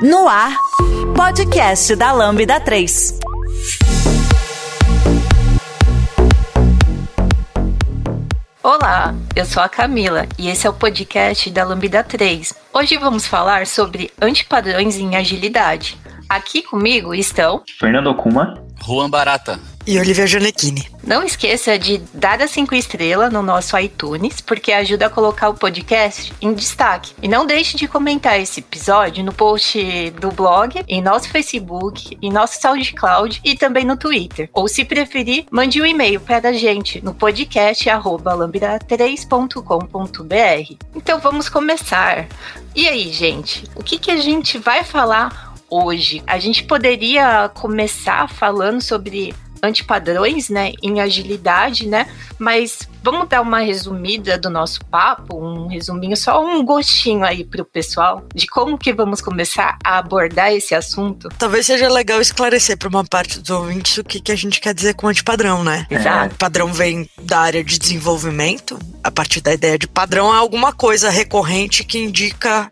No ar, podcast da Lambda 3. Olá, eu sou a Camila e esse é o podcast da Lambda 3. Hoje vamos falar sobre antipadrões em agilidade. Aqui comigo estão Fernando Okuma, Juan Barata. E Olivia Janequini. Não esqueça de dar as 5 estrelas no nosso iTunes, porque ajuda a colocar o podcast em destaque. E não deixe de comentar esse episódio no post do blog, em nosso Facebook, em nosso SoundCloud e também no Twitter. Ou se preferir, mande um e-mail para a gente no podcast lambda3.com.br. Então vamos começar. E aí, gente, o que, que a gente vai falar hoje? A gente poderia começar falando sobre antipadrões, né, em agilidade, né? Mas vamos dar uma resumida do nosso papo, um resuminho, só um gostinho aí pro pessoal de como que vamos começar a abordar esse assunto. Talvez seja legal esclarecer para uma parte dos ouvintes o que, que a gente quer dizer com antipadrão, né? Exato. O padrão vem da área de desenvolvimento, a partir da ideia de padrão é alguma coisa recorrente que indica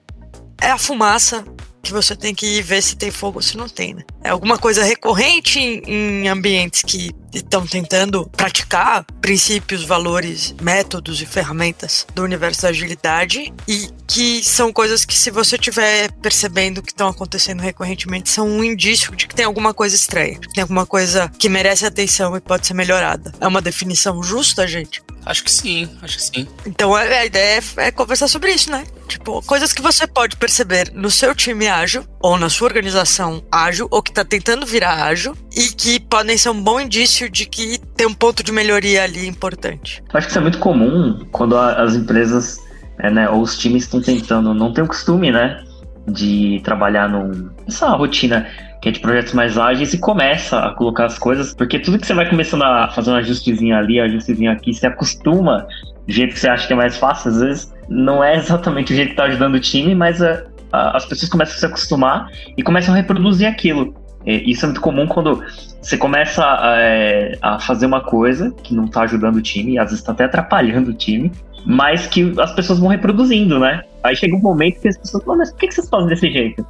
é a fumaça que você tem que ir ver se tem fogo ou se não tem, né? É alguma coisa recorrente em, em ambientes que estão tentando praticar princípios, valores, métodos e ferramentas do universo da agilidade e que são coisas que se você estiver percebendo que estão acontecendo recorrentemente são um indício de que tem alguma coisa estranha, que tem alguma coisa que merece atenção e pode ser melhorada. É uma definição justa, gente? Acho que sim, acho que sim. Então a, a ideia é, é conversar sobre isso, né? Tipo, coisas que você pode perceber no seu time ágil, ou na sua organização ágil, ou que está tentando virar ágil, e que podem ser um bom indício de que tem um ponto de melhoria ali importante. Acho que isso é muito comum quando a, as empresas é, né, ou os times estão tentando, não tem o costume, né, de trabalhar num, nessa rotina que é de projetos mais ágeis e começa a colocar as coisas, porque tudo que você vai começando a fazer um ajustezinho ali, um ajustezinho aqui, você acostuma do jeito que você acha que é mais fácil, às vezes não é exatamente o jeito que está ajudando o time, mas a, a, as pessoas começam a se acostumar e começam a reproduzir aquilo. E, isso é muito comum quando você começa a, é, a fazer uma coisa que não está ajudando o time, às vezes está até atrapalhando o time, mas que as pessoas vão reproduzindo, né? Aí chega um momento que as pessoas falam, mas por que vocês fazem desse jeito?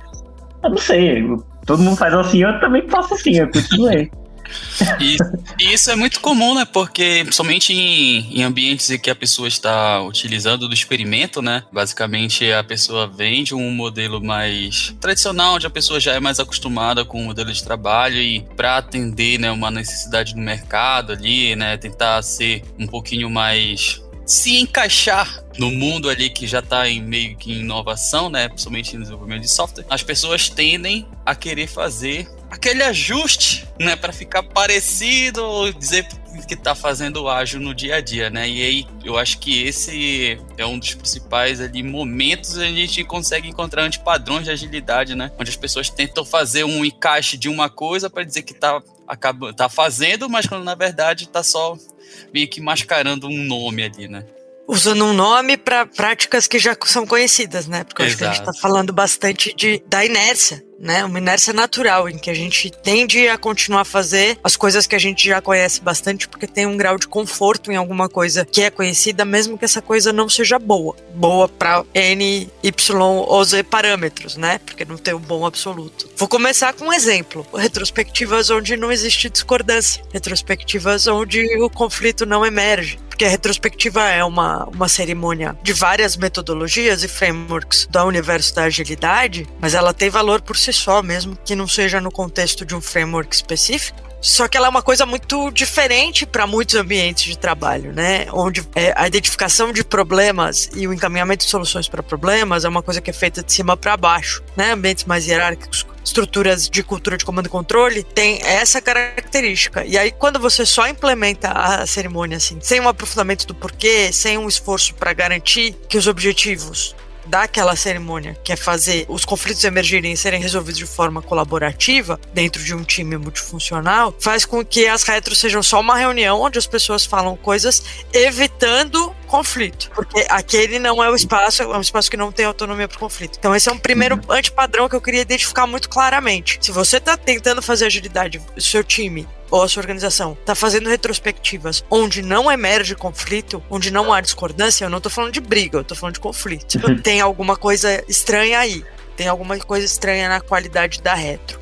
Eu não sei, todo mundo faz assim, eu também faço assim, eu continuei. E, e, isso é muito comum, né? Porque somente em, em, ambientes em que a pessoa está utilizando do experimento, né? Basicamente a pessoa vende um modelo mais tradicional, onde a pessoa já é mais acostumada com o modelo de trabalho e para atender né, uma necessidade do mercado ali, né? Tentar ser um pouquinho mais se encaixar no mundo ali que já está em meio que inovação, né, principalmente no desenvolvimento de software, as pessoas tendem a querer fazer aquele ajuste, né, para ficar parecido ou dizer que está fazendo ágil no dia a dia, né? E aí eu acho que esse é um dos principais ali momentos a gente consegue encontrar antipadrões de agilidade, né? Onde as pessoas tentam fazer um encaixe de uma coisa para dizer que está acaba, tá fazendo, mas quando na verdade está só meio que mascarando um nome ali, né? Usando um nome para práticas que já são conhecidas, né? Porque acho que a gente está falando bastante de, da inércia, né? Uma inércia natural em que a gente tende a continuar a fazer as coisas que a gente já conhece bastante porque tem um grau de conforto em alguma coisa que é conhecida, mesmo que essa coisa não seja boa. Boa para N, Y ou Z parâmetros, né? Porque não tem um bom absoluto. Vou começar com um exemplo. Retrospectivas onde não existe discordância. Retrospectivas onde o conflito não emerge porque a retrospectiva é uma, uma cerimônia de várias metodologias e frameworks do universo da agilidade, mas ela tem valor por si só, mesmo que não seja no contexto de um framework específico. Só que ela é uma coisa muito diferente para muitos ambientes de trabalho, né? Onde é, a identificação de problemas e o encaminhamento de soluções para problemas é uma coisa que é feita de cima para baixo, né? Ambientes mais hierárquicos, estruturas de cultura de comando e controle tem essa característica. E aí, quando você só implementa a cerimônia assim, sem um aprofundamento do porquê, sem um esforço para garantir que os objetivos daquela cerimônia, que é fazer os conflitos emergirem e serem resolvidos de forma colaborativa dentro de um time multifuncional, faz com que as retros sejam só uma reunião onde as pessoas falam coisas evitando conflito, porque aquele não é o espaço, é um espaço que não tem autonomia para conflito. Então esse é um primeiro uhum. antipadrão que eu queria identificar muito claramente. Se você está tentando fazer agilidade, o seu time ou a sua organização está fazendo retrospectivas onde não emerge conflito, onde não há discordância, eu não estou falando de briga, eu estou falando de conflito. Tem alguma coisa estranha aí. tem alguma coisa estranha na qualidade da retro.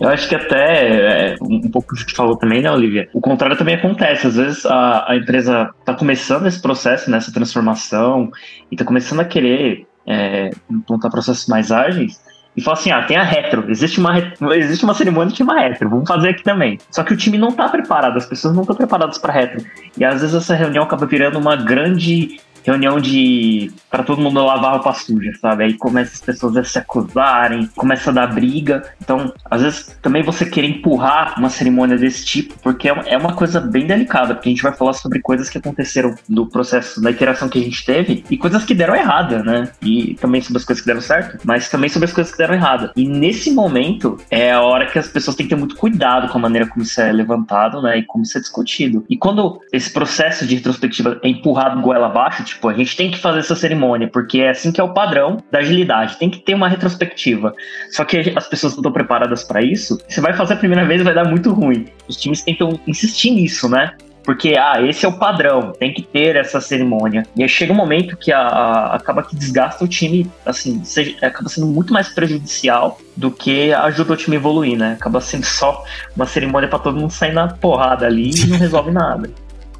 Eu acho que até é, um pouco que falou também, né, Olivia? O contrário também acontece. Às vezes a, a empresa está começando esse processo, nessa transformação, e está começando a querer é, processos mais ágeis, e fala assim: ah, tem a retro, existe uma, existe uma cerimônia que uma retro, vamos fazer aqui também. Só que o time não está preparado, as pessoas não estão preparadas para retro. E às vezes essa reunião acaba virando uma grande reunião de para todo mundo lavar roupa suja, sabe? Aí começa as pessoas a se acusarem, começa a dar briga. Então, às vezes também você querer empurrar uma cerimônia desse tipo, porque é, é uma coisa bem delicada, porque a gente vai falar sobre coisas que aconteceram no processo da interação que a gente teve e coisas que deram errada, né? E também sobre as coisas que deram certo, mas também sobre as coisas que deram errada. E nesse momento é a hora que as pessoas têm que ter muito cuidado com a maneira como isso é levantado, né? E como isso é discutido. E quando esse processo de retrospectiva é empurrado goela abaixo, tipo, a gente tem que fazer essa cerimônia, porque é assim que é o padrão da agilidade. Tem que ter uma retrospectiva. Só que as pessoas não estão preparadas para isso. Você vai fazer a primeira vez vai dar muito ruim. Os times tentam insistir nisso, né? Porque, ah, esse é o padrão, tem que ter essa cerimônia. E aí chega um momento que a, a, acaba que desgasta o time, assim, seja, acaba sendo muito mais prejudicial do que ajuda o time a evoluir, né? Acaba sendo só uma cerimônia para todo mundo sair na porrada ali e não resolve nada.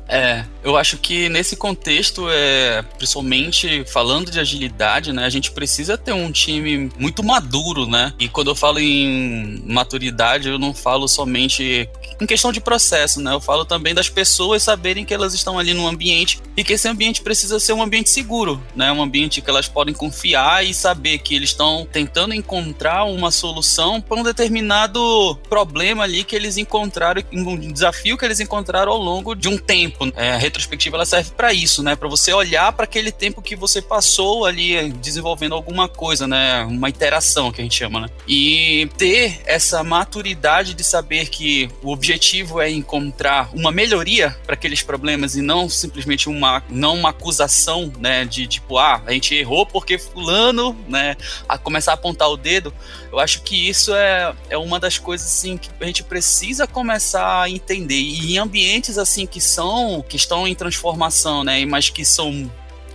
É, eu acho que nesse contexto, é, principalmente falando de agilidade, né, a gente precisa ter um time muito maduro, né? E quando eu falo em maturidade, eu não falo somente em questão de processo, né? Eu falo também das pessoas saberem que elas estão ali no ambiente e que esse ambiente precisa ser um ambiente seguro, né? Um ambiente que elas podem confiar e saber que eles estão tentando encontrar uma solução para um determinado problema ali que eles encontraram, um desafio que eles encontraram ao longo de um tempo. É, retrospectiva ela serve para isso, né? Para você olhar para aquele tempo que você passou ali desenvolvendo alguma coisa, né? Uma interação que a gente chama, né? E ter essa maturidade de saber que o objetivo objetivo é encontrar uma melhoria para aqueles problemas e não simplesmente uma, não uma acusação, né, de tipo, ah, a gente errou porque fulano, né, a começar a apontar o dedo, eu acho que isso é, é uma das coisas, assim, que a gente precisa começar a entender. E em ambientes, assim, que são, que estão em transformação, né, mas que são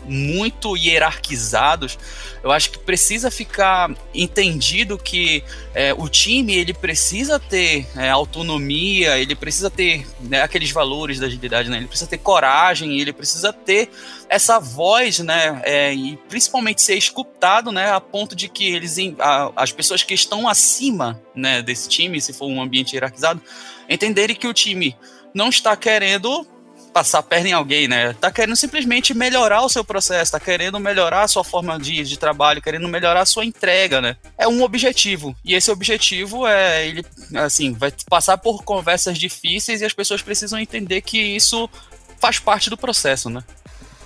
muito hierarquizados, eu acho que precisa ficar entendido que é, o time ele precisa ter é, autonomia, ele precisa ter né, aqueles valores da agilidade, né? ele precisa ter coragem, ele precisa ter essa voz, né? É, e principalmente ser escutado, né? A ponto de que eles, a, as pessoas que estão acima, né, desse time, se for um ambiente hierarquizado, entenderem que o time não está querendo passar a perna em alguém, né? Tá querendo simplesmente melhorar o seu processo, tá querendo melhorar a sua forma de, de trabalho, querendo melhorar a sua entrega, né? É um objetivo. E esse objetivo é, ele, assim, vai passar por conversas difíceis e as pessoas precisam entender que isso faz parte do processo, né?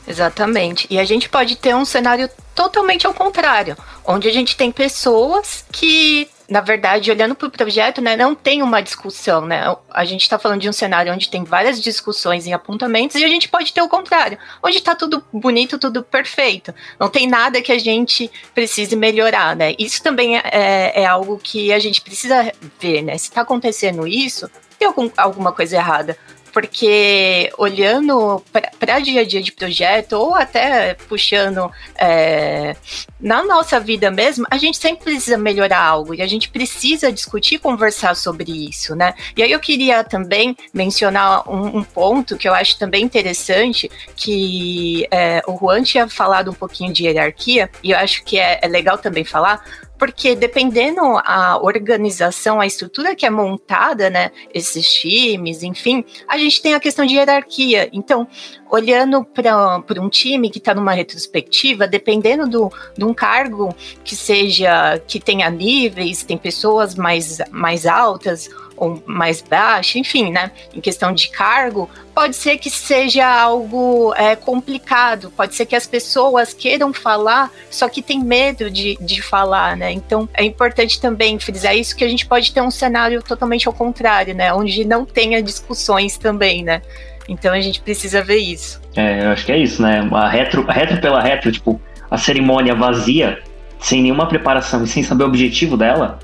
Exatamente. E a gente pode ter um cenário totalmente ao contrário, onde a gente tem pessoas que na verdade, olhando para o projeto, né, não tem uma discussão, né? A gente está falando de um cenário onde tem várias discussões e apontamentos, e a gente pode ter o contrário, onde está tudo bonito, tudo perfeito. Não tem nada que a gente precise melhorar, né? Isso também é, é, é algo que a gente precisa ver, né? Se está acontecendo isso, tem algum, alguma coisa errada porque olhando para dia a dia de projeto, ou até puxando é, na nossa vida mesmo, a gente sempre precisa melhorar algo e a gente precisa discutir e conversar sobre isso, né? E aí eu queria também mencionar um, um ponto que eu acho também interessante, que é, o Juan tinha falado um pouquinho de hierarquia, e eu acho que é, é legal também falar, porque dependendo a organização, a estrutura que é montada, né, esses times, enfim, a gente tem a questão de hierarquia. Então, olhando para um time que está numa retrospectiva, dependendo do, de um cargo que seja, que tenha níveis, tem pessoas mais, mais altas ou mais baixo, enfim, né? Em questão de cargo, pode ser que seja algo é, complicado, pode ser que as pessoas queiram falar, só que tem medo de, de falar, né? Então é importante também frisar isso que a gente pode ter um cenário totalmente ao contrário, né? Onde não tenha discussões também, né? Então a gente precisa ver isso. É, eu acho que é isso, né? A retro, a retro pela retro, tipo, a cerimônia vazia, sem nenhuma preparação e sem saber o objetivo dela,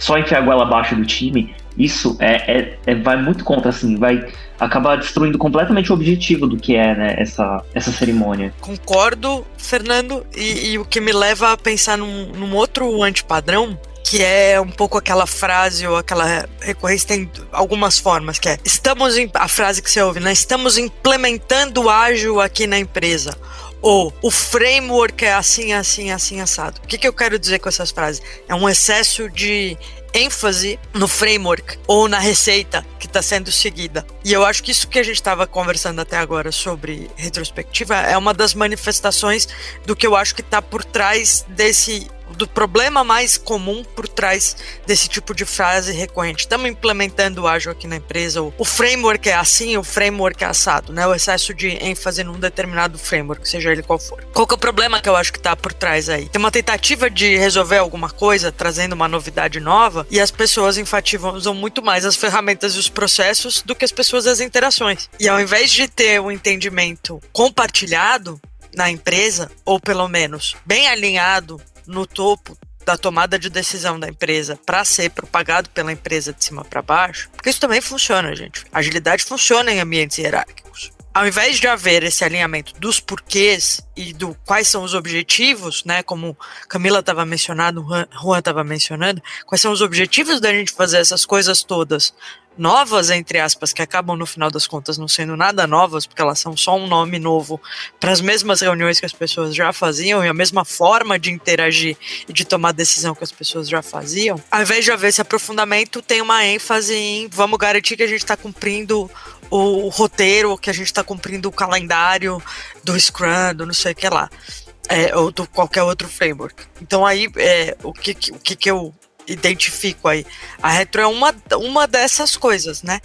só enfiar a goela abaixo do time, isso é, é, é, vai muito contra, assim, vai acabar destruindo completamente o objetivo do que é né, essa, essa cerimônia. Concordo, Fernando, e, e o que me leva a pensar num, num outro antipadrão, que é um pouco aquela frase ou aquela recorrência tem algumas formas, que é estamos a frase que você ouve, né? Estamos implementando ágil aqui na empresa ou o framework é assim, assim, assim, assado. O que, que eu quero dizer com essas frases? É um excesso de ênfase no framework ou na receita que está sendo seguida. E eu acho que isso que a gente estava conversando até agora sobre retrospectiva é uma das manifestações do que eu acho que está por trás desse do problema mais comum por trás desse tipo de frase recorrente. Estamos implementando o ágil aqui na empresa, o framework é assim, o framework é assado, né? O excesso de ênfase num determinado framework, seja ele qual for. Qual que é o problema que eu acho que está por trás aí? Tem uma tentativa de resolver alguma coisa, trazendo uma novidade nova, e as pessoas enfatizam muito mais as ferramentas e os processos do que as pessoas as interações. E ao invés de ter um entendimento compartilhado, na empresa, ou pelo menos bem alinhado no topo da tomada de decisão da empresa para ser propagado pela empresa de cima para baixo, porque isso também funciona, gente. Agilidade funciona em ambientes hierárquicos. Ao invés de haver esse alinhamento dos porquês e do quais são os objetivos, né, como Camila estava mencionando, Juan estava mencionando, quais são os objetivos da gente fazer essas coisas todas novas, entre aspas, que acabam no final das contas não sendo nada novas, porque elas são só um nome novo para as mesmas reuniões que as pessoas já faziam e a mesma forma de interagir e de tomar decisão que as pessoas já faziam, ao invés de haver esse aprofundamento, tem uma ênfase em vamos garantir que a gente está cumprindo o, roteiro, que a gente está cumprindo o calendário do Scrum, do não sei o que lá. É, ou do qualquer outro framework. Então aí é, o que, o que, que eu identifico aí. A retro é uma, uma dessas coisas, né?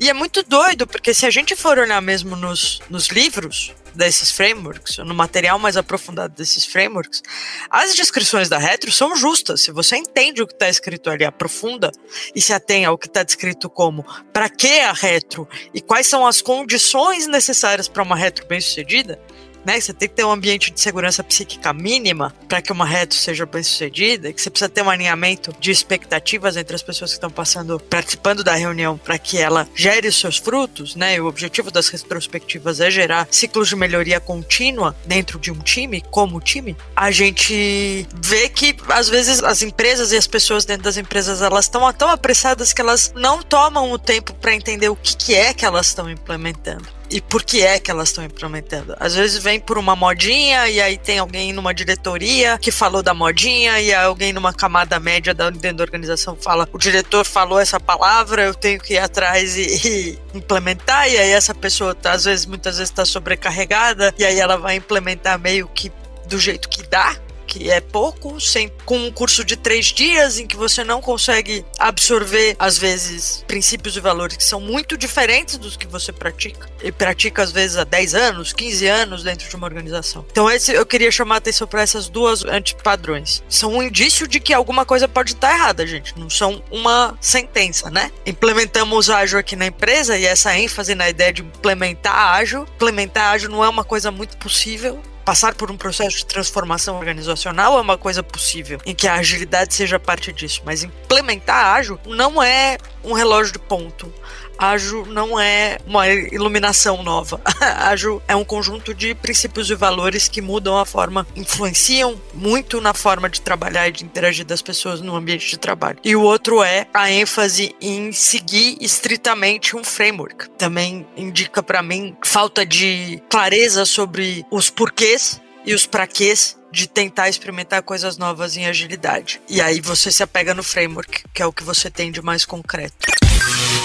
E é muito doido, porque se a gente for olhar mesmo nos, nos livros desses frameworks, no material mais aprofundado desses frameworks, as descrições da retro são justas. Se você entende o que está escrito ali, aprofunda e se atém ao que está descrito como para que a retro e quais são as condições necessárias para uma retro bem sucedida, né? Você tem que ter um ambiente de segurança psíquica mínima para que uma reto seja bem sucedida, que você precisa ter um alinhamento de expectativas entre as pessoas que estão passando, participando da reunião, para que ela gere os seus frutos, né? E o objetivo das retrospectivas é gerar ciclos de melhoria contínua dentro de um time, como time. A gente vê que às vezes as empresas e as pessoas dentro das empresas elas estão tão apressadas que elas não tomam o tempo para entender o que, que é que elas estão implementando e por que é que elas estão implementando. Às vezes vem por uma modinha e aí tem alguém numa diretoria que falou da modinha e alguém numa camada média dentro da organização fala o diretor falou essa palavra, eu tenho que ir atrás e, e implementar e aí essa pessoa tá, às vezes muitas vezes está sobrecarregada e aí ela vai implementar meio que do jeito que dá que é pouco, sem, com um curso de três dias em que você não consegue absorver, às vezes, princípios e valores que são muito diferentes dos que você pratica. E pratica, às vezes, há 10 anos, 15 anos dentro de uma organização. Então, esse, eu queria chamar a atenção para essas duas antipadrões. São um indício de que alguma coisa pode estar errada, gente. Não são uma sentença, né? Implementamos ágil aqui na empresa e essa ênfase na ideia de implementar ágil. Implementar ágil não é uma coisa muito possível passar por um processo de transformação organizacional é uma coisa possível, em que a agilidade seja parte disso, mas implementar ágil não é um relógio de ponto. Ágil não é uma iluminação nova. Ágil é um conjunto de princípios e valores que mudam a forma, influenciam muito na forma de trabalhar e de interagir das pessoas no ambiente de trabalho. E o outro é a ênfase em seguir estritamente um framework. Também indica para mim falta de clareza sobre os porquês e os praquês de tentar experimentar coisas novas em agilidade. E aí você se apega no framework, que é o que você tem de mais concreto.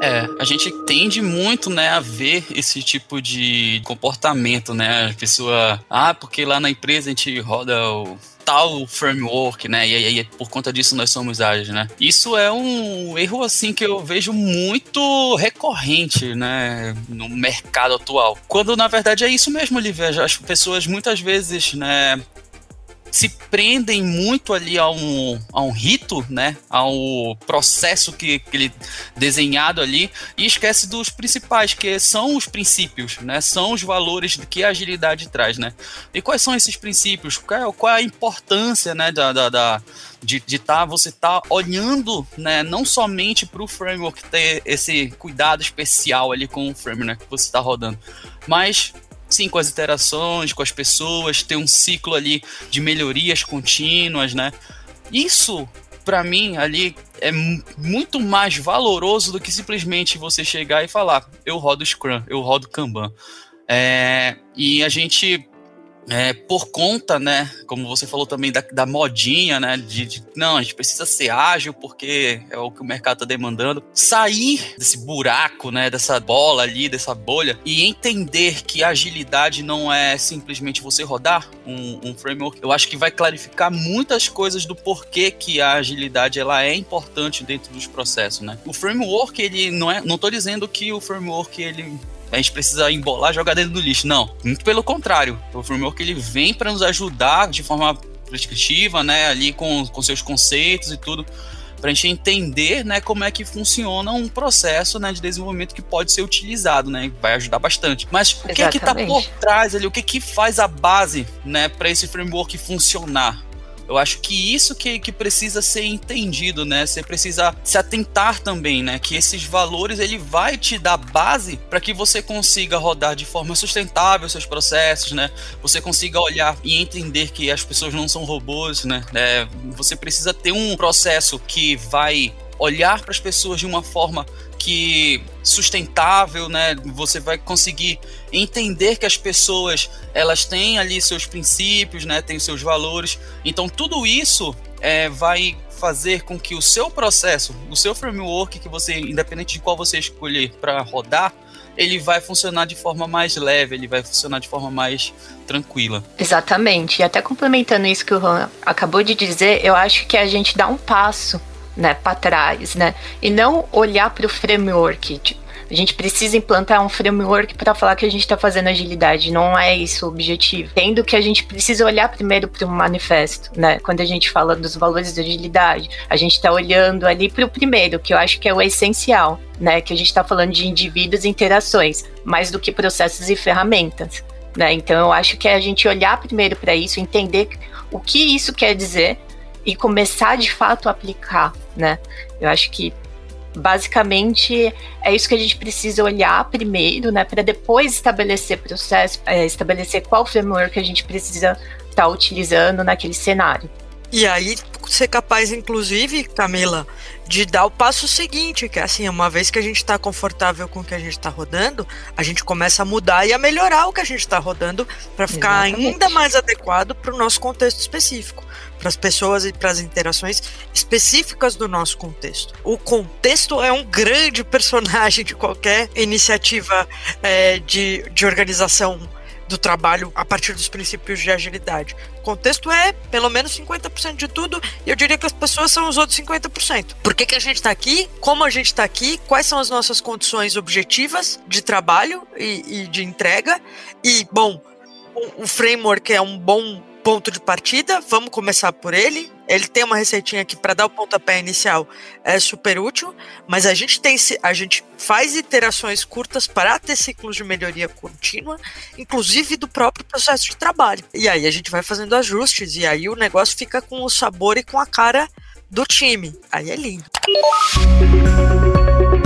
É, a gente tende muito, né, a ver esse tipo de comportamento, né? A pessoa, ah, porque lá na empresa a gente roda o tal framework, né? E aí, por conta disso nós somos ágeis, né? Isso é um erro assim que eu vejo muito recorrente, né, no mercado atual. Quando na verdade é isso mesmo, Olivia. As pessoas muitas vezes, né, se prendem muito ali a um, a um rito, né? Ao processo que, que ele desenhado ali e esquece dos principais, que são os princípios, né? São os valores que a agilidade traz, né? E quais são esses princípios? Qual é, qual é a importância, né? Da, da, da de estar tá, você tá olhando, né? Não somente para o framework ter esse cuidado especial ali com o framework né, que você está rodando, mas sim com as interações, com as pessoas, ter um ciclo ali de melhorias contínuas, né? Isso para mim ali é muito mais valoroso do que simplesmente você chegar e falar eu rodo Scrum, eu rodo Kanban. É, e a gente é, por conta, né, como você falou também da, da modinha, né, de, de, não, a gente precisa ser ágil porque é o que o mercado está demandando, sair desse buraco, né, dessa bola ali, dessa bolha e entender que agilidade não é simplesmente você rodar um, um framework, eu acho que vai clarificar muitas coisas do porquê que a agilidade ela é importante dentro dos processos, né. O framework ele não é, não dizendo que o framework ele a gente precisa embolar e jogar dentro do lixo. Não, muito pelo contrário. O framework ele vem para nos ajudar de forma prescritiva, né, ali com, com seus conceitos e tudo, para a gente entender, né, como é que funciona um processo, né, de desenvolvimento que pode ser utilizado, né, vai ajudar bastante. Mas o que é que está por trás ali, o que que faz a base, né, para esse framework funcionar? Eu acho que isso que, que precisa ser entendido, né? Você precisa se atentar também, né? Que esses valores ele vai te dar base para que você consiga rodar de forma sustentável seus processos, né? Você consiga olhar e entender que as pessoas não são robôs, né? É, você precisa ter um processo que vai olhar para as pessoas de uma forma que sustentável, né? Você vai conseguir entender que as pessoas elas têm ali seus princípios, né? Têm seus valores. Então tudo isso é, vai fazer com que o seu processo, o seu framework que você, independente de qual você escolher para rodar, ele vai funcionar de forma mais leve, ele vai funcionar de forma mais tranquila. Exatamente. E até complementando isso que o Juan acabou de dizer, eu acho que a gente dá um passo né, para trás, né? E não olhar para o framework. A gente precisa implantar um framework para falar que a gente está fazendo agilidade. Não é isso o objetivo. Tendo que a gente precisa olhar primeiro para o manifesto, né? Quando a gente fala dos valores da agilidade, a gente está olhando ali para o primeiro, que eu acho que é o essencial, né? Que a gente está falando de indivíduos e interações, mais do que processos e ferramentas. Né? Então eu acho que é a gente olhar primeiro para isso, entender o que isso quer dizer e começar de fato a aplicar, né? Eu acho que basicamente é isso que a gente precisa olhar primeiro, né, para depois estabelecer processo, é, estabelecer qual framework a gente precisa estar tá utilizando naquele cenário. E aí ser capaz, inclusive, Camila, de dar o passo seguinte, que é assim, uma vez que a gente está confortável com o que a gente está rodando, a gente começa a mudar e a melhorar o que a gente está rodando para ficar Exatamente. ainda mais adequado para o nosso contexto específico para as pessoas e para as interações específicas do nosso contexto. O contexto é um grande personagem de qualquer iniciativa é, de, de organização do trabalho a partir dos princípios de agilidade. O contexto é pelo menos 50% de tudo e eu diria que as pessoas são os outros 50%. Por que, que a gente está aqui? Como a gente está aqui? Quais são as nossas condições objetivas de trabalho e, e de entrega? E, bom, o, o framework é um bom ponto de partida, vamos começar por ele. Ele tem uma receitinha aqui para dar o pontapé inicial, é super útil, mas a gente tem a gente faz iterações curtas para ter ciclos de melhoria contínua, inclusive do próprio processo de trabalho. E aí a gente vai fazendo ajustes e aí o negócio fica com o sabor e com a cara do time. Aí é lindo.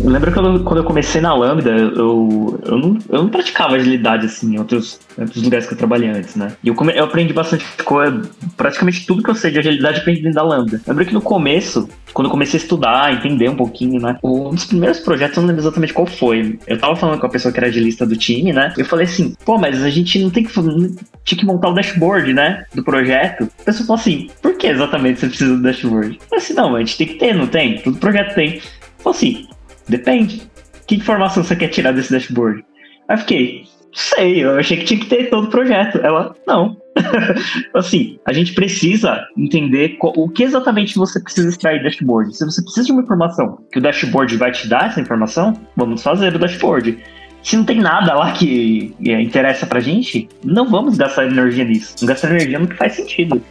Eu lembro quando, quando eu comecei na Lambda, eu, eu, não, eu não praticava agilidade assim em outros, em outros lugares que eu trabalhei antes, né? E eu, come, eu aprendi bastante coisa, praticamente tudo que eu sei de agilidade eu aprendi da Lambda. Eu lembro que no começo, quando eu comecei a estudar, entender um pouquinho, né? Um dos primeiros projetos, eu não lembro exatamente qual foi. Eu tava falando com a pessoa que era agilista do time, né? Eu falei assim, pô, mas a gente não tem que tinha que montar o dashboard, né? Do projeto. A pessoa falou assim, por que exatamente você precisa do dashboard? Eu falei assim, não, a gente tem que ter, não tem? Todo projeto tem. Falei assim, Depende. Que informação você quer tirar desse dashboard? Aí fiquei, sei, eu achei que tinha que ter todo o projeto. Ela, não. assim, a gente precisa entender o que exatamente você precisa extrair do dashboard. Se você precisa de uma informação que o dashboard vai te dar essa informação, vamos fazer o dashboard. Se não tem nada lá que é, interessa pra gente, não vamos gastar energia nisso. Não gastar energia no que faz sentido.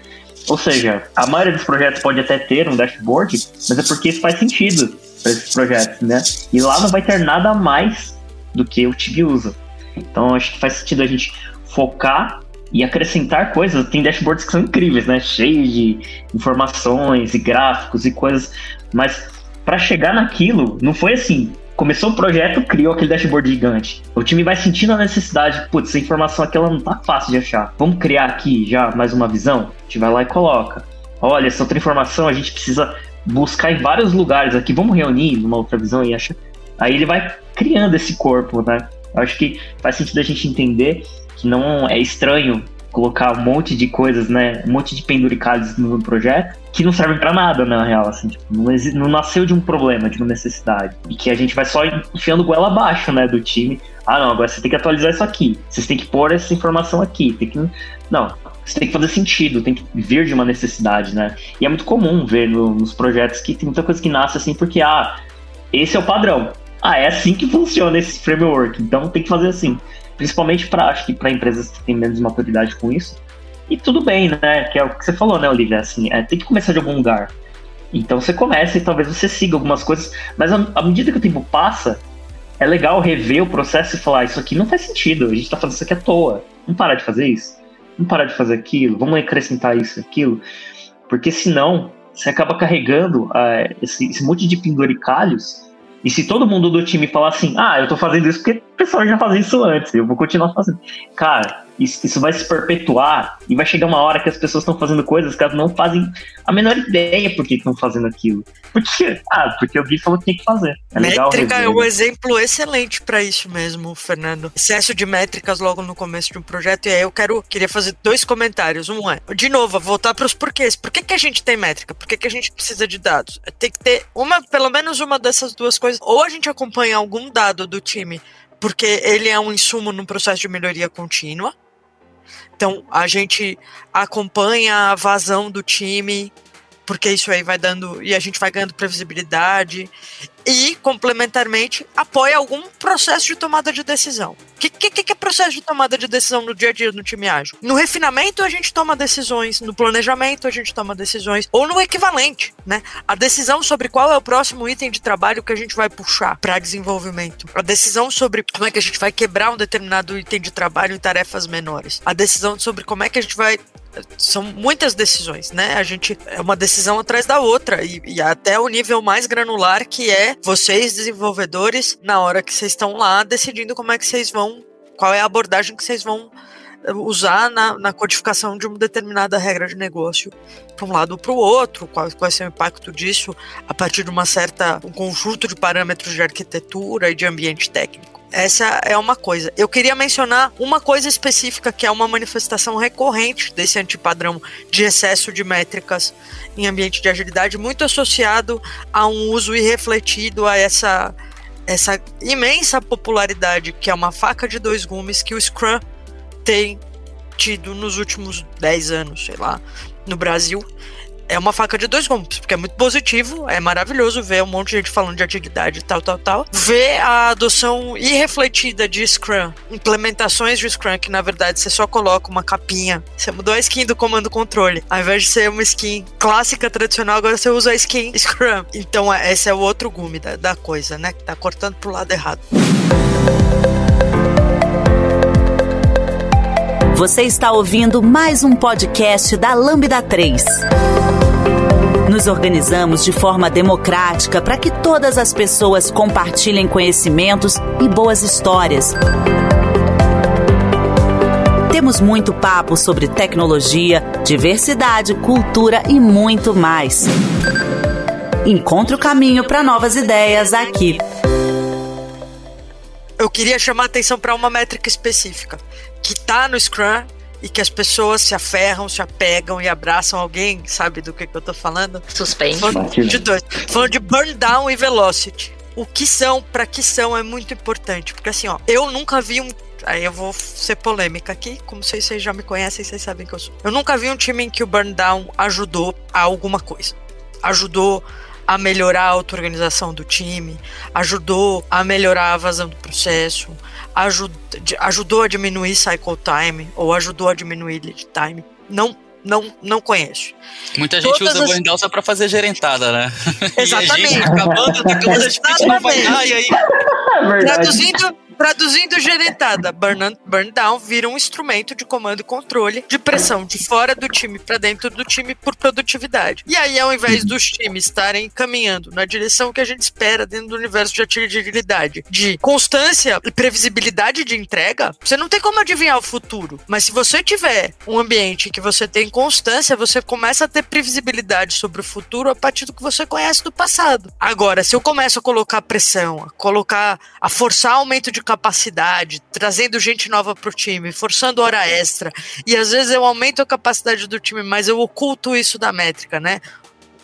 Ou seja, a maioria dos projetos pode até ter um dashboard, mas é porque isso faz sentido para esses projetos, né? E lá não vai ter nada mais do que o time usa. Então acho que faz sentido a gente focar e acrescentar coisas. Tem dashboards que são incríveis, né? Cheios de informações e gráficos e coisas, mas para chegar naquilo, não foi assim. Começou o projeto, criou aquele dashboard gigante. O time vai sentindo a necessidade, putz, essa informação aqui ela não tá fácil de achar. Vamos criar aqui já mais uma visão? A gente vai lá e coloca. Olha, essa outra informação a gente precisa buscar em vários lugares aqui, vamos reunir numa outra visão e achar. Aí ele vai criando esse corpo, né? Eu acho que faz sentido a gente entender que não é estranho colocar um monte de coisas, né? Um monte de penduricalhos no projeto que não servem para nada, na real, assim, tipo, não, não, nasceu de um problema, de uma necessidade. E que a gente vai só enfiando goela abaixo, né, do time. Ah, não, agora você tem que atualizar isso aqui. Vocês têm que pôr essa informação aqui. Tem que... Não, isso tem que fazer sentido, tem que vir de uma necessidade, né? E é muito comum ver no, nos projetos que tem muita coisa que nasce assim porque, ah, esse é o padrão. Ah, é assim que funciona esse framework, então tem que fazer assim. Principalmente para acho que para empresas que têm menos maturidade com isso. E tudo bem, né? Que é o que você falou, né, Olivia? Assim, é, tem que começar de algum lugar. Então você começa e talvez você siga algumas coisas, mas à medida que o tempo passa, é legal rever o processo e falar: ah, isso aqui não faz sentido, a gente tá fazendo isso aqui à toa. Vamos parar de fazer isso? Vamos parar de fazer aquilo? Vamos acrescentar isso aquilo? Porque senão você acaba carregando uh, esse, esse monte de penduricalhos e se todo mundo do time falar assim, ah, eu tô fazendo isso porque o pessoal já fazia isso antes, eu vou continuar fazendo. Cara, isso, isso vai se perpetuar e vai chegar uma hora que as pessoas estão fazendo coisas que elas não fazem a menor ideia por que estão fazendo aquilo. Porque, ah, porque alguém falou que tinha que fazer. É Métrica é um exemplo excelente para isso mesmo, Fernando. Excesso de métricas logo no começo de um projeto. E aí eu quero, queria fazer dois comentários. Um é, de novo, voltar para os porquês. Por que, que a gente tem métrica? Por que, que a gente precisa de dados? Tem que ter uma, pelo menos uma dessas duas coisas. Ou a gente acompanha algum dado do time porque ele é um insumo num processo de melhoria contínua. Então, a gente acompanha a vazão do time, porque isso aí vai dando e a gente vai ganhando previsibilidade e complementarmente apoia algum processo de tomada de decisão. O que, que, que, é processo de tomada de decisão no dia a dia no time ágil? No refinamento a gente toma decisões, no planejamento a gente toma decisões, ou no equivalente, né? A decisão sobre qual é o próximo item de trabalho que a gente vai puxar para desenvolvimento. A decisão sobre como é que a gente vai quebrar um determinado item de trabalho em tarefas menores. A decisão sobre como é que a gente vai são muitas decisões, né? A gente é uma decisão atrás da outra e, e, até o nível mais granular que é vocês desenvolvedores na hora que vocês estão lá decidindo como é que vocês vão, qual é a abordagem que vocês vão eh, usar na, na codificação de uma determinada regra de negócio para um lado ou para o outro, qual, qual vai ser o impacto disso a partir de uma certa um conjunto de parâmetros de arquitetura e de ambiente técnico. Essa é uma coisa. Eu queria mencionar uma coisa específica que é uma manifestação recorrente desse antipadrão de excesso de métricas em ambiente de agilidade, muito associado a um uso irrefletido a essa essa imensa popularidade que é uma faca de dois gumes que o Scrum tem tido nos últimos 10 anos, sei lá, no Brasil, é uma faca de dois gumes, porque é muito positivo, é maravilhoso ver um monte de gente falando de agilidade tal, tal, tal. Ver a adoção irrefletida de Scrum, implementações de Scrum, que na verdade você só coloca uma capinha, você mudou a skin do comando controle. Ao invés de ser uma skin clássica, tradicional, agora você usa a skin Scrum. Então é, esse é o outro gume da, da coisa, né? Que tá cortando pro lado errado. Você está ouvindo mais um podcast da Lambda 3. Nos organizamos de forma democrática para que todas as pessoas compartilhem conhecimentos e boas histórias. Temos muito papo sobre tecnologia, diversidade, cultura e muito mais. Encontre o caminho para novas ideias aqui. Eu queria chamar a atenção para uma métrica específica que tá no Scrum e que as pessoas se aferram, se apegam e abraçam alguém, sabe do que, que eu tô falando? Suspense. Falando de dois. Falando de burn down e velocity. O que são, para que são é muito importante, porque assim, ó, eu nunca vi um Aí eu vou ser polêmica aqui, como vocês, vocês já me conhecem, vocês sabem que eu sou. Eu nunca vi um time em que o burn down ajudou a alguma coisa. Ajudou a melhorar a auto-organização do time, ajudou a melhorar a vazão do processo, ajud ajudou a diminuir cycle time ou ajudou a diminuir lead time. Não não, não conheço. Muita gente Todas usa as... burn down só pra fazer gerentada, né? Exatamente. E a gente acabando, acabando, a gente não vai e aí... É Traduzindo, Traduzindo gerentada, burn, burn down vira um instrumento de comando e controle de pressão de fora do time para dentro do time por produtividade. E aí, ao invés dos times estarem caminhando na direção que a gente espera dentro do universo de agilidade, de constância e previsibilidade de entrega, você não tem como adivinhar o futuro. Mas se você tiver um ambiente que você tem constância, você começa a ter previsibilidade sobre o futuro a partir do que você conhece do passado. Agora, se eu começo a colocar pressão, a colocar, a forçar aumento de capacidade, trazendo gente nova pro time, forçando hora extra. E às vezes eu aumento a capacidade do time, mas eu oculto isso da métrica, né?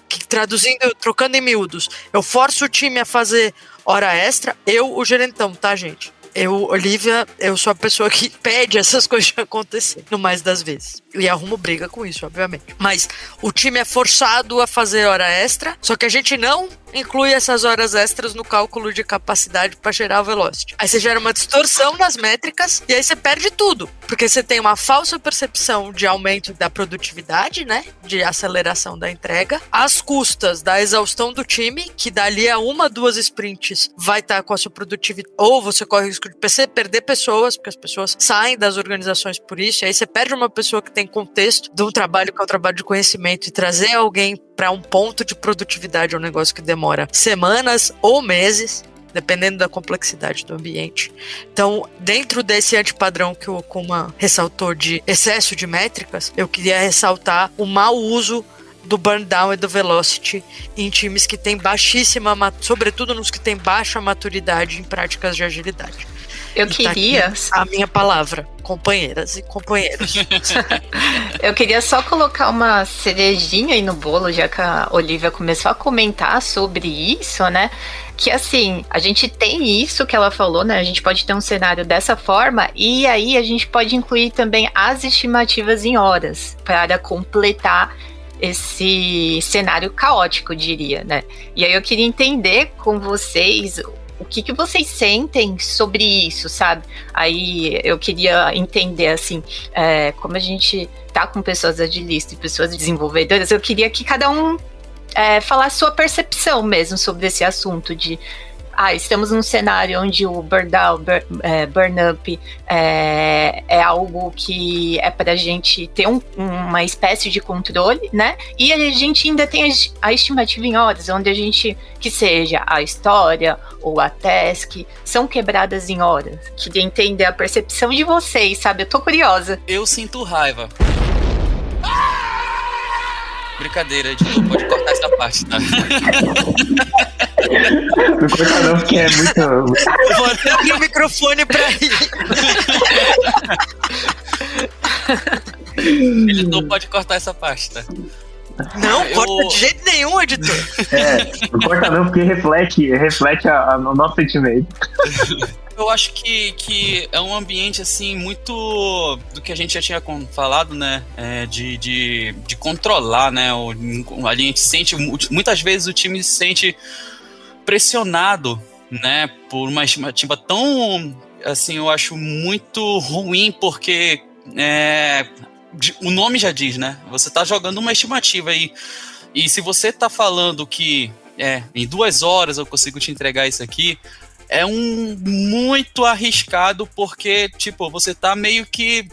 Que, traduzindo, trocando em miúdos, eu forço o time a fazer hora extra, eu, o gerentão, tá, gente? Eu, Olivia, eu sou a pessoa que pede essas coisas acontecer, no mais das vezes. E arrumo briga com isso, obviamente. Mas o time é forçado a fazer hora extra, só que a gente não inclui essas horas extras no cálculo de capacidade para gerar o velocity. Aí você gera uma distorção nas métricas e aí você perde tudo, porque você tem uma falsa percepção de aumento da produtividade, né, de aceleração da entrega, às custas da exaustão do time, que dali a uma, duas sprints vai estar tá com a sua produtividade, ou você corre o risco de perder pessoas, porque as pessoas saem das organizações por isso, e aí você perde uma pessoa que tem contexto de um trabalho que é um trabalho de conhecimento e trazer alguém para um ponto de produtividade é um negócio que demora semanas ou meses dependendo da complexidade do ambiente. Então, dentro desse antipadrão que o Okuma ressaltou de excesso de métricas, eu queria ressaltar o mau uso do burn down e do velocity em times que têm baixíssima, sobretudo nos que têm baixa maturidade em práticas de agilidade. Eu queria. Tá a minha palavra, companheiras e companheiros. eu queria só colocar uma cerejinha aí no bolo, já que a Olivia começou a comentar sobre isso, né? Que assim, a gente tem isso que ela falou, né? A gente pode ter um cenário dessa forma, e aí a gente pode incluir também as estimativas em horas para completar esse cenário caótico, diria, né? E aí eu queria entender com vocês o que, que vocês sentem sobre isso, sabe? Aí eu queria entender, assim, é, como a gente tá com pessoas agilistas e pessoas desenvolvedoras, eu queria que cada um é, falasse sua percepção mesmo sobre esse assunto de ah, estamos num cenário onde o burnout, burn, é, burn up é, é, algo que é para a gente ter um, uma espécie de controle, né? E a gente ainda tem a estimativa em horas, onde a gente, que seja a história ou a task, são quebradas em horas. Queria entender a percepção de vocês, sabe? Eu tô curiosa. Eu sinto raiva. Brincadeira, editor, pode cortar essa parte, tá? Não corta não, porque é muito. Vou até abrir o microfone pra ir. editor, pode cortar essa parte, tá? Não, eu... corta de jeito nenhum, editor. É, não corta não, porque reflete, reflete a, a, o nosso sentimento. Eu acho que, que é um ambiente, assim, muito do que a gente já tinha falado, né? É, de, de, de controlar, né? O, a gente sente, muitas vezes o time se sente pressionado, né? Por uma estimativa tão, assim, eu acho muito ruim, porque é, o nome já diz, né? Você tá jogando uma estimativa aí. E se você tá falando que é, em duas horas eu consigo te entregar isso aqui, é um muito arriscado porque, tipo, você tá meio que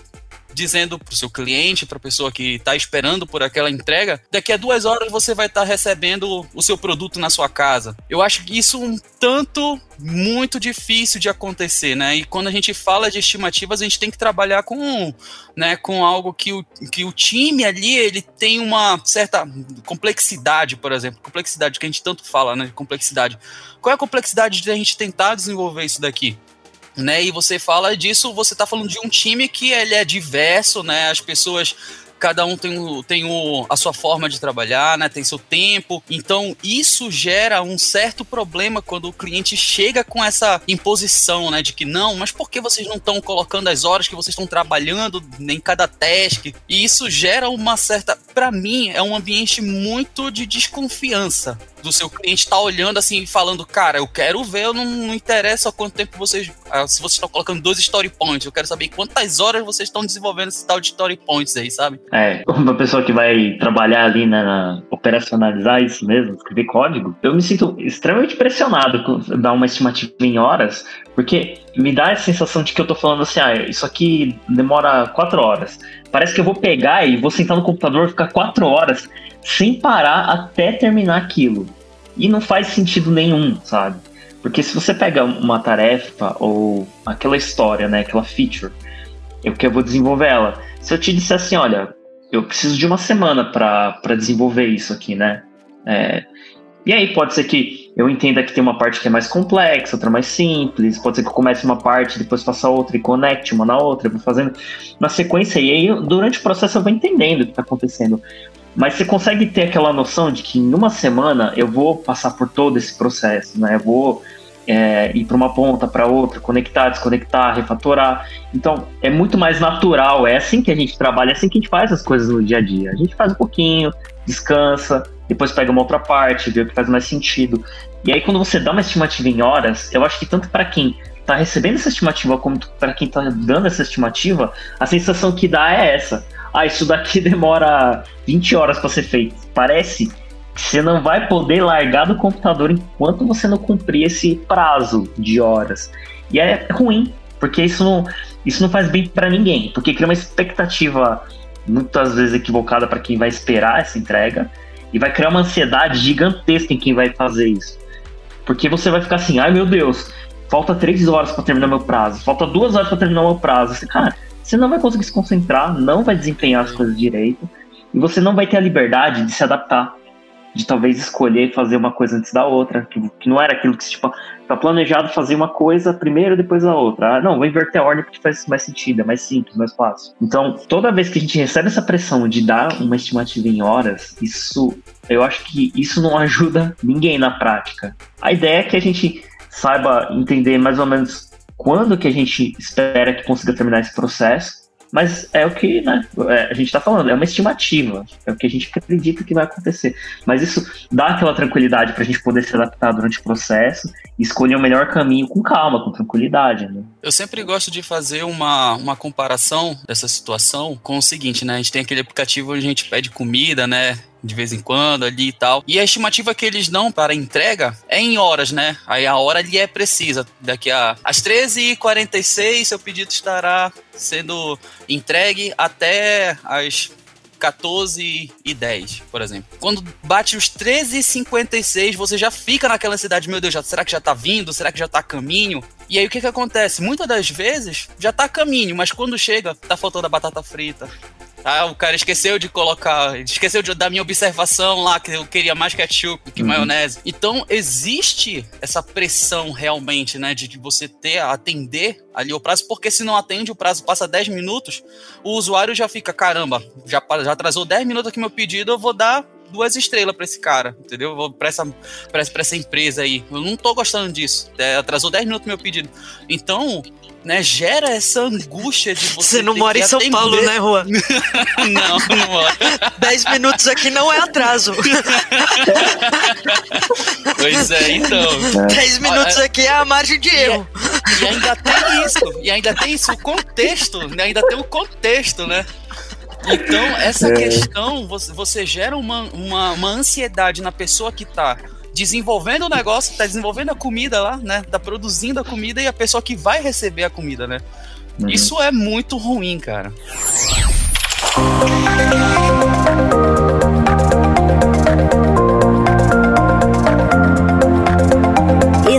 dizendo para o seu cliente, para a pessoa que está esperando por aquela entrega, daqui a duas horas você vai estar tá recebendo o seu produto na sua casa. Eu acho que isso um tanto muito difícil de acontecer, né? E quando a gente fala de estimativas, a gente tem que trabalhar com, né, com algo que o, que o time ali ele tem uma certa complexidade, por exemplo, complexidade que a gente tanto fala, né? Complexidade. Qual é a complexidade de a gente tentar desenvolver isso daqui? Né? E você fala disso, você está falando de um time que ele é diverso, né? As pessoas cada um tem, o, tem o, a sua forma de trabalhar, né? Tem seu tempo. Então, isso gera um certo problema quando o cliente chega com essa imposição, né? De que não, mas por que vocês não estão colocando as horas que vocês estão trabalhando em cada task? E isso gera uma certa. Para mim, é um ambiente muito de desconfiança do seu cliente tá olhando assim e falando, cara, eu quero ver, não, não interessa quanto tempo vocês. Ah, se vocês estão colocando dois story points, eu quero saber quantas horas vocês estão desenvolvendo esse tal de story points aí, sabe? É, uma pessoa que vai trabalhar ali na operacionalizar isso mesmo, escrever código, eu me sinto extremamente pressionado com dar uma estimativa em horas, porque me dá a sensação de que eu tô falando assim, ah, isso aqui demora quatro horas. Parece que eu vou pegar e vou sentar no computador ficar quatro horas sem parar até terminar aquilo. E não faz sentido nenhum, sabe? Porque se você pega uma tarefa ou aquela história, né, aquela feature, eu que eu vou desenvolver ela. Se eu te disser assim, olha, eu preciso de uma semana para desenvolver isso aqui, né? É, e aí pode ser que eu entenda que tem uma parte que é mais complexa, outra mais simples, pode ser que eu comece uma parte, depois faça outra e conecte uma na outra, vou fazendo na sequência, e aí durante o processo eu vou entendendo o que está acontecendo. Mas você consegue ter aquela noção de que em uma semana eu vou passar por todo esse processo, né? Eu vou é, ir para uma ponta, para outra, conectar, desconectar, refatorar. Então é muito mais natural, é assim que a gente trabalha, é assim que a gente faz as coisas no dia a dia. A gente faz um pouquinho, descansa, depois pega uma outra parte, vê o que faz mais sentido. E aí quando você dá uma estimativa em horas, eu acho que tanto para quem está recebendo essa estimativa como para quem está dando essa estimativa, a sensação que dá é essa ah, isso daqui demora 20 horas para ser feito. Parece você não vai poder largar do computador enquanto você não cumprir esse prazo de horas. E é ruim, porque isso não, isso não faz bem para ninguém, porque cria uma expectativa muitas vezes equivocada para quem vai esperar essa entrega e vai criar uma ansiedade gigantesca em quem vai fazer isso. Porque você vai ficar assim, ai meu Deus, falta três horas para terminar meu prazo, falta duas horas para terminar meu prazo. Assim, cara, você não vai conseguir se concentrar, não vai desempenhar as coisas direito, e você não vai ter a liberdade de se adaptar, de talvez escolher fazer uma coisa antes da outra, que, que não era aquilo que tipo, tá planejado fazer uma coisa primeiro, depois a outra. Ah, não, vou inverter a ordem porque faz mais sentido, é mais simples, mais fácil. Então, toda vez que a gente recebe essa pressão de dar uma estimativa em horas, isso, eu acho que isso não ajuda ninguém na prática. A ideia é que a gente saiba entender mais ou menos quando que a gente espera que consiga terminar esse processo, mas é o que né, é, a gente está falando, é uma estimativa, é o que a gente acredita que vai acontecer. Mas isso dá aquela tranquilidade para a gente poder se adaptar durante o processo e escolher o melhor caminho com calma, com tranquilidade. Né? Eu sempre gosto de fazer uma, uma comparação dessa situação com o seguinte, né? A gente tem aquele aplicativo onde a gente pede comida, né? de vez em quando ali e tal. E a estimativa que eles dão para entrega é em horas, né? Aí a hora ali é precisa. Daqui a às 13h46 seu pedido estará sendo entregue até as 14 e 10, por exemplo. Quando bate os 13 e 56, você já fica naquela ansiedade, meu Deus, já, será que já tá vindo? Será que já tá a caminho? E aí o que que acontece? Muitas das vezes já tá a caminho, mas quando chega, tá faltando a batata frita, ah, o cara esqueceu de colocar, esqueceu de dar minha observação lá, que eu queria mais ketchup que uhum. maionese. Então, existe essa pressão realmente, né, de, de você ter, atender ali o prazo, porque se não atende, o prazo passa 10 minutos, o usuário já fica, caramba, já, já atrasou 10 minutos aqui meu pedido, eu vou dar duas estrelas para esse cara, entendeu? Para essa, pra, essa empresa aí. Eu não tô gostando disso. É, atrasou 10 minutos meu pedido. Então, né, gera essa angústia de você. Você não mora em São atender. Paulo, né, Juan? não, não moro. Dez minutos aqui não é atraso. pois é, então. Dez minutos aqui é a margem de erro. E, e ainda tem isso, e ainda tem isso, o contexto, né? ainda tem o contexto, né? Então, essa é. questão, você, você gera uma, uma, uma ansiedade na pessoa que está desenvolvendo o negócio, está desenvolvendo a comida lá, né? Tá produzindo a comida e a pessoa que vai receber a comida, né? Uhum. Isso é muito ruim, cara.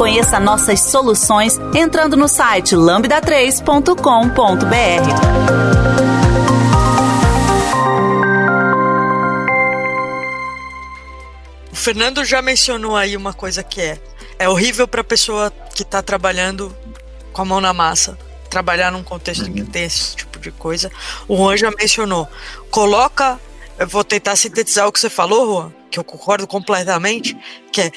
Conheça nossas soluções entrando no site lambda3.com.br. O Fernando já mencionou aí uma coisa que é é horrível para a pessoa que está trabalhando com a mão na massa, trabalhar num contexto uhum. que tem esse tipo de coisa. O Juan já mencionou. Coloca, eu vou tentar sintetizar o que você falou, Juan, que eu concordo completamente, que é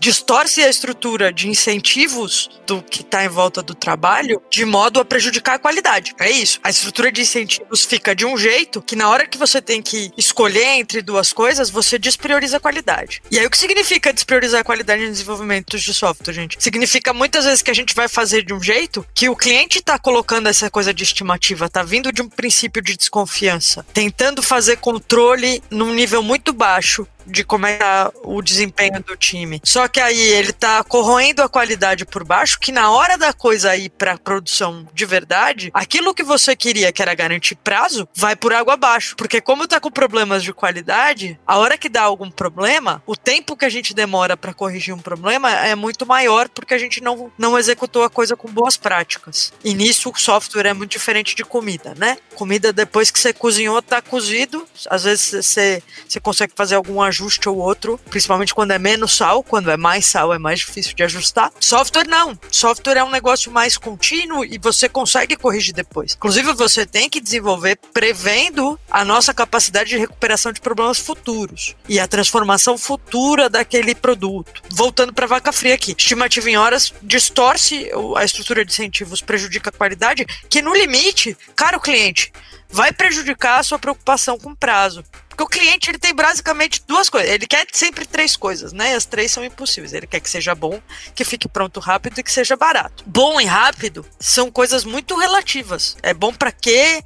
distorce a estrutura de incentivos do que está em volta do trabalho de modo a prejudicar a qualidade. É isso. A estrutura de incentivos fica de um jeito que na hora que você tem que escolher entre duas coisas, você desprioriza a qualidade. E aí o que significa despriorizar a qualidade em desenvolvimento de software, gente? Significa muitas vezes que a gente vai fazer de um jeito que o cliente está colocando essa coisa de estimativa, está vindo de um princípio de desconfiança, tentando fazer controle num nível muito baixo de como é tá o desempenho do time. Só que aí ele tá corroendo a qualidade por baixo, que na hora da coisa ir pra produção de verdade, aquilo que você queria, que era garantir prazo, vai por água abaixo. Porque como tá com problemas de qualidade, a hora que dá algum problema, o tempo que a gente demora para corrigir um problema é muito maior porque a gente não, não executou a coisa com boas práticas. E nisso o software é muito diferente de comida, né? Comida depois que você cozinhou, tá cozido, às vezes você, você consegue fazer algum ajuste ajuste ou outro, principalmente quando é menos sal, quando é mais sal é mais difícil de ajustar. Software não. Software é um negócio mais contínuo e você consegue corrigir depois. Inclusive, você tem que desenvolver prevendo a nossa capacidade de recuperação de problemas futuros e a transformação futura daquele produto. Voltando para vaca fria aqui, estimativa em horas distorce a estrutura de incentivos, prejudica a qualidade, que no limite, caro cliente, vai prejudicar a sua preocupação com prazo. Porque o cliente ele tem basicamente duas coisas. Ele quer sempre três coisas, né? E as três são impossíveis. Ele quer que seja bom, que fique pronto rápido e que seja barato. Bom e rápido são coisas muito relativas. É bom para quê?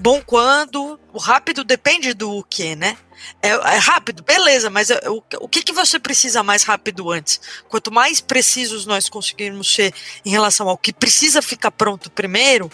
Bom quando? O rápido depende do que, né? É, é, rápido, beleza, mas é, o, o que, que você precisa mais rápido antes? Quanto mais precisos nós conseguirmos ser em relação ao que precisa ficar pronto primeiro,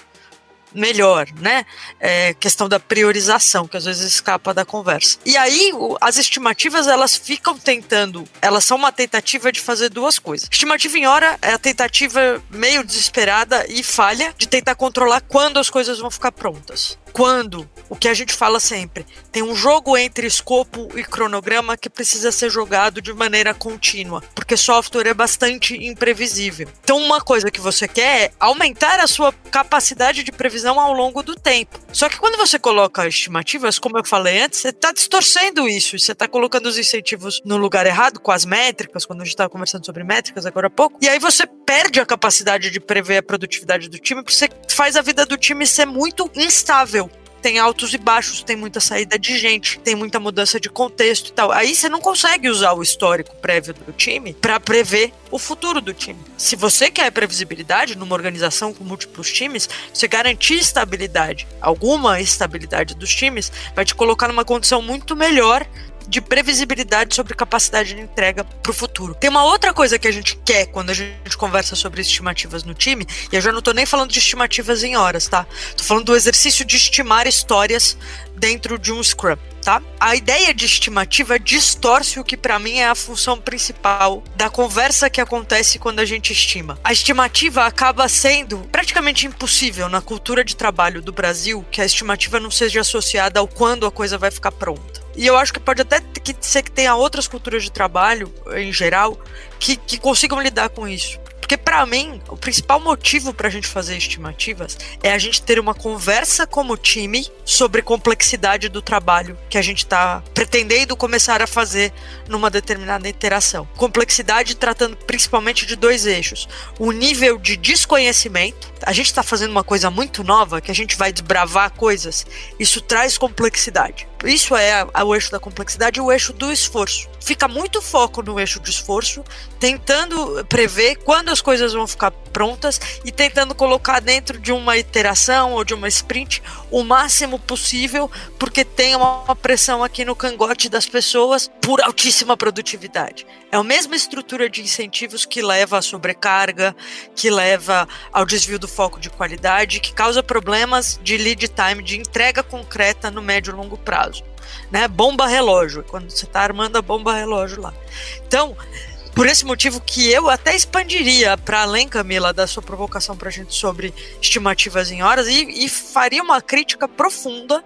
melhor, né? É questão da priorização, que às vezes escapa da conversa. E aí, as estimativas, elas ficam tentando, elas são uma tentativa de fazer duas coisas. Estimativa em hora é a tentativa meio desesperada e falha de tentar controlar quando as coisas vão ficar prontas quando, o que a gente fala sempre, tem um jogo entre escopo e cronograma que precisa ser jogado de maneira contínua, porque software é bastante imprevisível. Então, uma coisa que você quer é aumentar a sua capacidade de previsão ao longo do tempo. Só que quando você coloca estimativas, como eu falei antes, você está distorcendo isso, você está colocando os incentivos no lugar errado, com as métricas, quando a gente estava conversando sobre métricas agora há pouco, e aí você perde a capacidade de prever a produtividade do time, porque você faz a vida do time ser muito instável tem altos e baixos, tem muita saída de gente, tem muita mudança de contexto e tal. Aí você não consegue usar o histórico prévio do time para prever o futuro do time. Se você quer previsibilidade numa organização com múltiplos times, você garantir estabilidade, alguma estabilidade dos times, vai te colocar numa condição muito melhor de previsibilidade sobre capacidade de entrega para o futuro. Tem uma outra coisa que a gente quer quando a gente conversa sobre estimativas no time, e eu já não estou nem falando de estimativas em horas, tá? Tô falando do exercício de estimar histórias dentro de um Scrum. tá? A ideia de estimativa distorce o que para mim é a função principal da conversa que acontece quando a gente estima. A estimativa acaba sendo praticamente impossível na cultura de trabalho do Brasil que a estimativa não seja associada ao quando a coisa vai ficar pronta. E eu acho que pode até ser que tenha outras culturas de trabalho, em geral, que, que consigam lidar com isso. Porque para mim, o principal motivo para a gente fazer estimativas é a gente ter uma conversa como time sobre complexidade do trabalho que a gente está pretendendo começar a fazer numa determinada interação. Complexidade tratando principalmente de dois eixos: o nível de desconhecimento. A gente está fazendo uma coisa muito nova que a gente vai desbravar coisas. Isso traz complexidade. Isso é o eixo da complexidade o eixo do esforço. Fica muito foco no eixo do esforço, tentando prever quando as coisas vão ficar prontas e tentando colocar dentro de uma iteração ou de uma sprint o máximo possível, porque tem uma pressão aqui no cangote das pessoas por altíssima produtividade. É a mesma estrutura de incentivos que leva à sobrecarga, que leva ao desvio do foco de qualidade, que causa problemas de lead time, de entrega concreta no médio e longo prazo. Né? Bomba relógio, quando você está armando a bomba relógio lá. Então, por esse motivo que eu até expandiria para além, Camila, da sua provocação para a gente sobre estimativas em horas e, e faria uma crítica profunda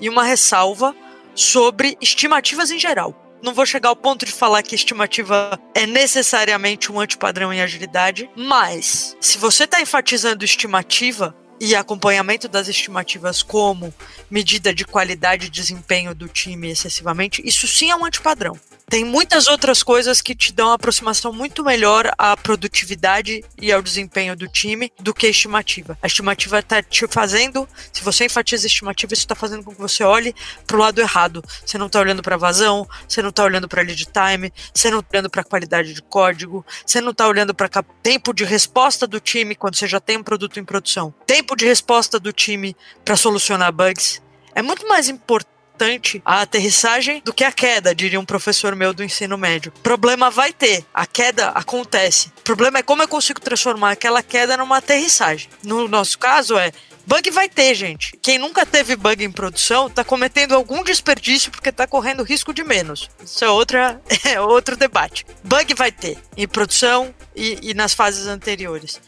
e uma ressalva sobre estimativas em geral. Não vou chegar ao ponto de falar que estimativa é necessariamente um antipadrão em agilidade, mas se você está enfatizando estimativa, e acompanhamento das estimativas como medida de qualidade e desempenho do time excessivamente, isso sim é um antipadrão. Tem muitas outras coisas que te dão uma aproximação muito melhor à produtividade e ao desempenho do time do que a estimativa. A estimativa está te fazendo, se você enfatiza a estimativa, isso está fazendo com que você olhe para o lado errado. Você não está olhando para vazão, você não está olhando para lead time, você não está olhando para qualidade de código, você não está olhando para tempo de resposta do time quando você já tem um produto em produção, tempo de resposta do time para solucionar bugs. É muito mais importante importante a aterrissagem do que a queda, diria um professor meu do ensino médio. Problema vai ter, a queda acontece. O problema é como eu consigo transformar aquela queda numa aterrissagem. No nosso caso é Bug vai ter, gente. Quem nunca teve bug em produção tá cometendo algum desperdício porque tá correndo risco de menos. Isso é, outra, é outro debate. Bug vai ter em produção e, e nas fases anteriores.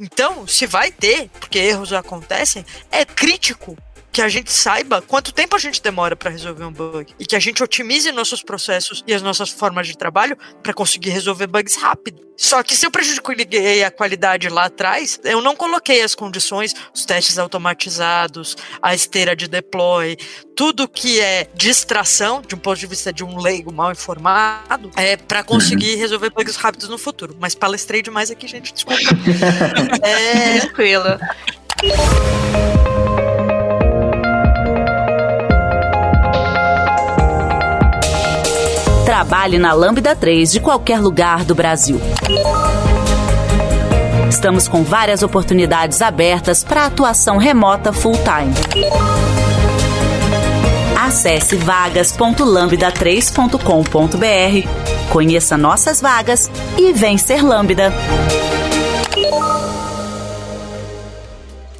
Então, se vai ter, porque erros acontecem, é crítico que a gente saiba quanto tempo a gente demora para resolver um bug e que a gente otimize nossos processos e as nossas formas de trabalho para conseguir resolver bugs rápido. Só que se eu prejudiquei a qualidade lá atrás, eu não coloquei as condições, os testes automatizados, a esteira de deploy, tudo que é distração, de um ponto de vista de um leigo mal informado, é para conseguir uhum. resolver bugs rápidos no futuro. Mas palestrei demais aqui, gente, desculpa. é... Tranquilo. Trabalhe na Lambda 3 de qualquer lugar do Brasil. Estamos com várias oportunidades abertas para atuação remota full-time. Acesse vagas.lambda3.com.br, conheça nossas vagas e vem ser Lambda.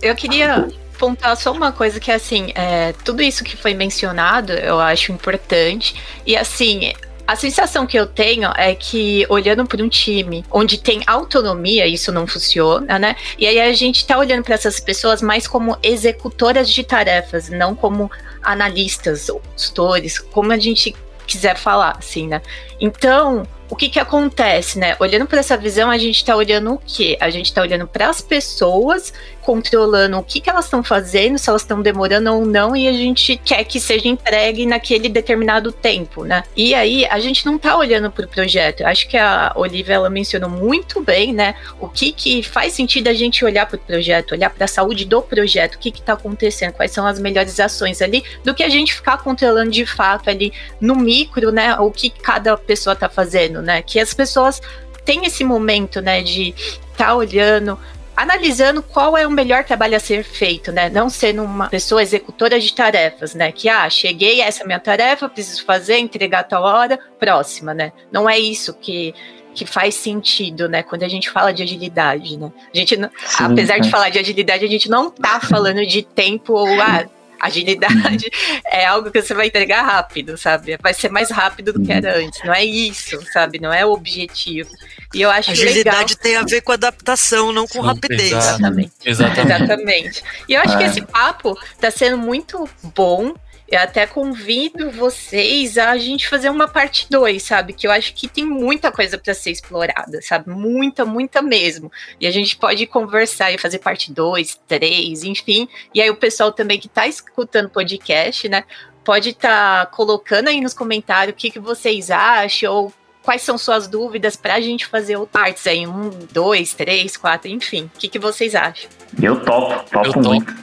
Eu queria pontuar só uma coisa que assim, é, tudo isso que foi mencionado, eu acho importante. E assim, a sensação que eu tenho é que, olhando para um time onde tem autonomia, isso não funciona, né? E aí a gente tá olhando para essas pessoas mais como executoras de tarefas, não como analistas ou gestores, como a gente quiser falar, assim, né? Então, o que que acontece, né? Olhando para essa visão, a gente está olhando o quê? A gente está olhando para as pessoas, controlando o que que elas estão fazendo, se elas estão demorando ou não, e a gente quer que seja entregue naquele determinado tempo, né? E aí a gente não está olhando para o projeto. Acho que a Olivia ela mencionou muito bem, né? O que que faz sentido a gente olhar para o projeto, olhar para a saúde do projeto, o que que está acontecendo, quais são as melhores ações ali, do que a gente ficar controlando de fato ali no micro, né? O que cada pessoa está fazendo né? Que as pessoas têm esse momento, né, de estar tá olhando, analisando qual é o melhor trabalho a ser feito, né? Não sendo uma pessoa executora de tarefas, né? Que ah, cheguei, essa é a minha tarefa, preciso fazer, entregar tal hora, próxima, né? Não é isso que que faz sentido, né? Quando a gente fala de agilidade, né? A gente, Sim, apesar é. de falar de agilidade, a gente não tá falando de tempo ou ah, Agilidade uhum. é algo que você vai entregar rápido, sabe? Vai ser mais rápido do que uhum. era antes. Não é isso, sabe? Não é o objetivo. E eu acho Agilidade legal. tem a ver com adaptação, não com Sim, rapidez. Exatamente. Exatamente. Exatamente. E eu acho é. que esse papo tá sendo muito bom eu até convido vocês a gente fazer uma parte 2, sabe? Que eu acho que tem muita coisa para ser explorada, sabe? Muita, muita mesmo. E a gente pode conversar e fazer parte 2, 3, enfim. E aí o pessoal também que está escutando podcast, né? Pode estar tá colocando aí nos comentários o que, que vocês acham ou quais são suas dúvidas para a gente fazer o partes aí, um, dois, três, quatro, enfim. O que, que vocês acham? Eu topo, topo, eu topo. muito.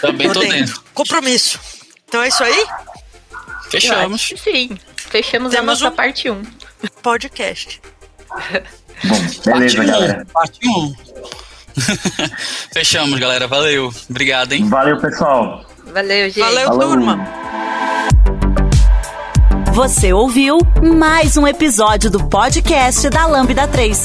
Também tô dentro. Compromisso. Então é isso aí? Fechamos. Sim, fechamos Temos a nossa um parte 1. Podcast. Bom, beleza, parte galera. Parte 1. Fechamos, galera. Valeu. Obrigado, hein? Valeu, pessoal. Valeu, gente. Valeu, Falou. turma. Você ouviu mais um episódio do podcast da Lambda 3.